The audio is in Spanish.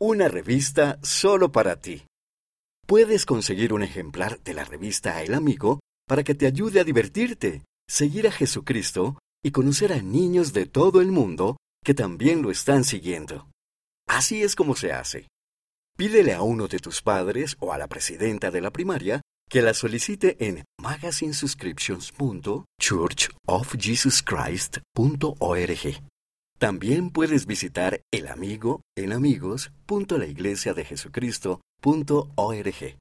una revista solo para ti. Puedes conseguir un ejemplar de la revista El Amigo para que te ayude a divertirte, seguir a Jesucristo y conocer a niños de todo el mundo que también lo están siguiendo. Así es como se hace. Pídele a uno de tus padres o a la presidenta de la primaria que la solicite en magazinesuscriptions.churchofjesuschrist.org. También puedes visitar el amigo en amigos.laiglesiadejesucristo.org.